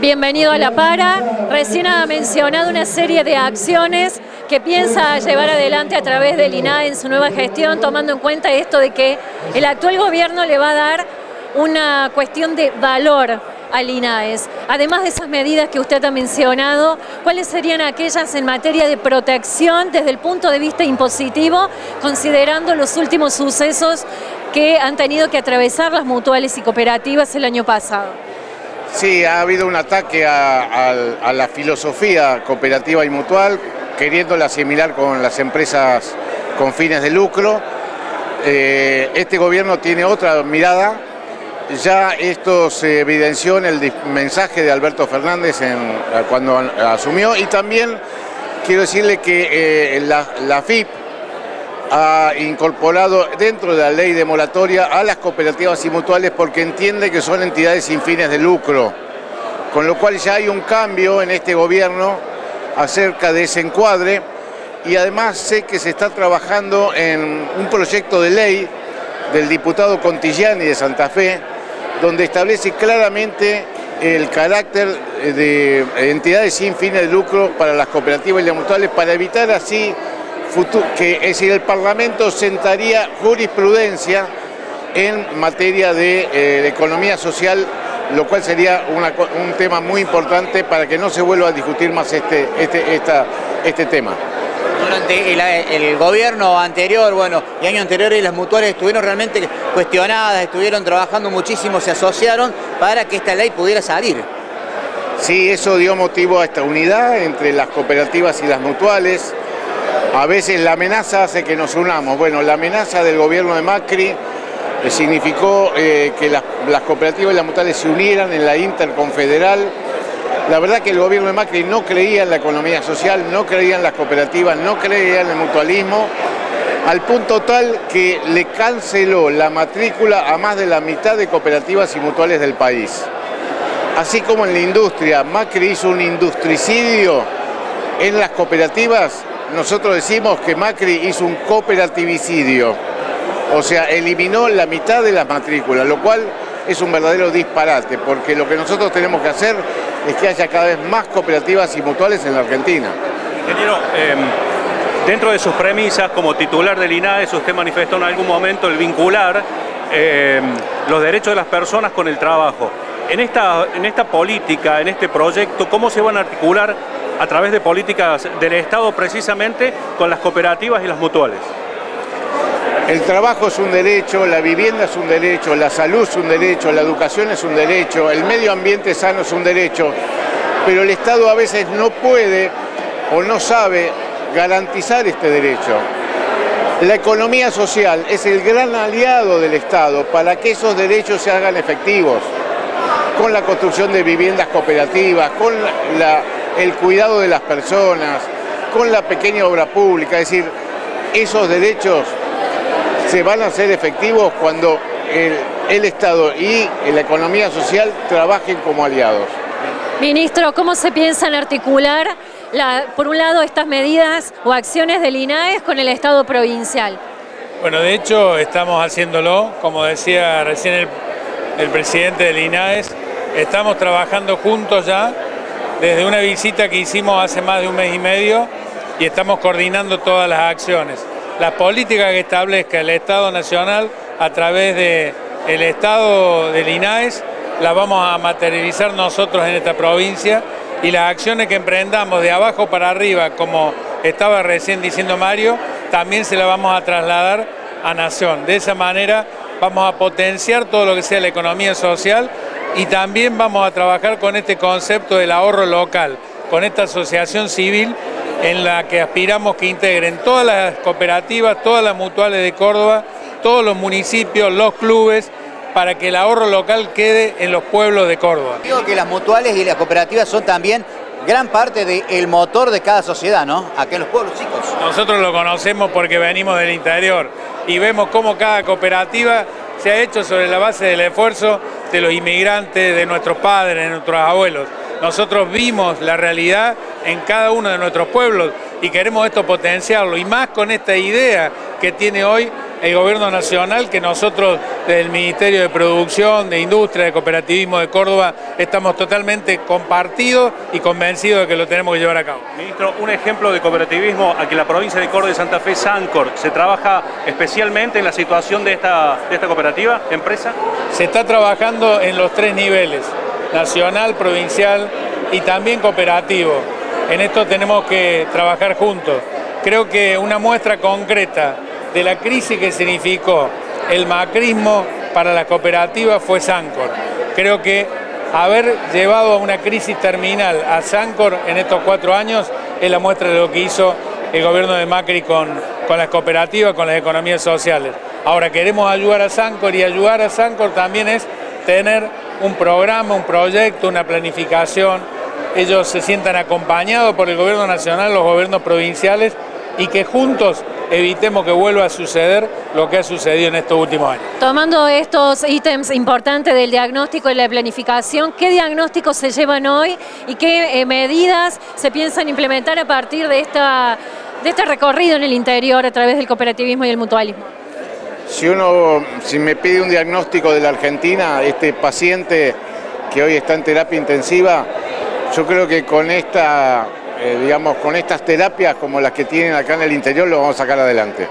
bienvenido a La Para. Recién ha mencionado una serie de acciones que piensa llevar adelante a través del INAE en su nueva gestión, tomando en cuenta esto de que el actual gobierno le va a dar una cuestión de valor al INAES. Además de esas medidas que usted ha mencionado, ¿cuáles serían aquellas en materia de protección desde el punto de vista impositivo, considerando los últimos sucesos que han tenido que atravesar las mutuales y cooperativas el año pasado? Sí, ha habido un ataque a, la filosofía cooperativa y mutual, queriéndola asimilar con las empresas con fines de lucro. Eh, este gobierno tiene otra mirada. Ya esto se evidenció en el mensaje de Alberto Fernández cuando asumió y también quiero decirle que eh, la, la FIP ha incorporado dentro de la ley de moratoria a las cooperativas y mutuales porque entiende que son entidades sin fines de lucro, con lo cual ya hay un cambio en este gobierno acerca de ese encuadre y además sé que se está trabajando en un proyecto de ley del diputado Contigiani de Santa Fe, donde establece claramente el carácter de entidades sin fines de lucro para las cooperativas y las mutuales para evitar así que es decir, el Parlamento sentaría jurisprudencia en materia de, eh, economía social, lo cual sería un tema muy importante para que no se vuelva a discutir más este, este, este tema. Durante el, gobierno anterior, bueno, y años anteriores las mutuales estuvieron realmente cuestionadas, estuvieron trabajando muchísimo, se asociaron para que esta ley pudiera salir. Sí, eso dio motivo a esta unidad entre las cooperativas y las mutuales. A veces la amenaza hace que nos unamos. Bueno, la amenaza del gobierno de Macri eh, significó eh, que las, cooperativas y las mutuales se unieran en la interconfederal. La verdad que el gobierno de Macri no creía en la economía social, no creía en las cooperativas, no creía en el mutualismo, al punto tal que le canceló la matrícula a más de la mitad de cooperativas y mutuales del país. Así como en la industria, Macri hizo un industricidio en las cooperativas, nosotros decimos que Macri hizo un cooperatividicidio, o sea, eliminó la mitad de las matrículas, lo cual es un verdadero disparate, porque lo que nosotros tenemos que hacer es que haya cada vez más cooperativas y mutuales en la Argentina. Ingeniero, em, dentro de sus premisas, como titular del INAES, usted manifestó en algún momento el vincular em, los derechos de las personas con el trabajo. En esta, en esta política, en este proyecto, ¿cómo se van a articular a través de políticas del Estado precisamente con las cooperativas y las mutuales. El trabajo es un derecho, la vivienda es un derecho, la salud es un derecho, la educación es un derecho, el medio ambiente sano es un derecho, pero el Estado a veces no puede o no sabe garantizar este derecho. La economía social es el gran aliado del Estado para que esos derechos se hagan efectivos, con la construcción de viviendas cooperativas, con la el cuidado de las personas, con la pequeña obra pública. Es decir, esos derechos se van a hacer efectivos cuando el, Estado y la economía social trabajen como aliados. Ministro, ¿cómo se piensan articular, por un lado, estas medidas o acciones del INAES con el Estado provincial? Bueno, de hecho estamos haciéndolo, como decía recién el, el presidente del INAES, estamos trabajando juntos ya desde una visita que hicimos hace más de un mes y medio y estamos coordinando todas las acciones. La política que establezca el Estado Nacional a través del Estado del INAES la vamos a materializar nosotros en esta provincia y las acciones que emprendamos de abajo para arriba, como estaba recién diciendo Mario, también se las vamos a trasladar a Nación. De esa manera vamos a potenciar todo lo que sea la economía social y también vamos a trabajar con este concepto del ahorro local, con esta asociación civil en la que aspiramos que integren todas las cooperativas, todas las mutuales de Córdoba, todos los municipios, los clubes, para que el ahorro local quede en los pueblos de Córdoba. Digo que las mutuales y las cooperativas son también gran parte del motor de cada sociedad, ¿no? Aquí en los pueblos chicos. Nosotros lo conocemos porque venimos del interior y vemos cómo cada cooperativa se ha hecho sobre la base del esfuerzo de los inmigrantes, de nuestros padres, de nuestros abuelos. Nosotros vimos la realidad en cada uno de nuestros pueblos y queremos esto potenciarlo y más con esta idea que tiene hoy el gobierno nacional que nosotros del Ministerio de Producción, de Industria, de Cooperativismo de Córdoba estamos totalmente compartidos y convencidos de que lo tenemos que llevar a cabo. Ministro, un ejemplo de cooperativismo aquí en la provincia de Córdoba y Santa Fe, Sancor, ¿se trabaja especialmente en la situación de esta, de esta cooperativa, empresa? Se está trabajando en los tres niveles, nacional, provincial y también cooperativo. En esto tenemos que trabajar juntos. Creo que una muestra concreta de la crisis que significó el macrismo para la cooperativa fue Sancor. Creo que haber llevado a una crisis terminal a Sancor en estos cuatro años es la muestra de lo que hizo el gobierno de Macri con, con las cooperativas, con las economías sociales. Ahora queremos ayudar a Sancor y ayudar a Sancor también es tener un programa, un proyecto, una planificación. Ellos se sientan acompañados por el gobierno nacional, los gobiernos provinciales y que juntos evitemos que vuelva a suceder lo que ha sucedido en estos últimos años. Tomando estos ítems importantes del diagnóstico y la planificación, ¿qué diagnósticos se llevan hoy y qué eh, medidas se piensan implementar a partir de, esta, de este recorrido en el interior a través del cooperativismo y el mutualismo? Si uno, si me pide un diagnóstico de la Argentina, este paciente que hoy está en terapia intensiva, yo creo que con esta eh, digamos, con estas terapias como las que tienen acá en el interior lo vamos a sacar adelante.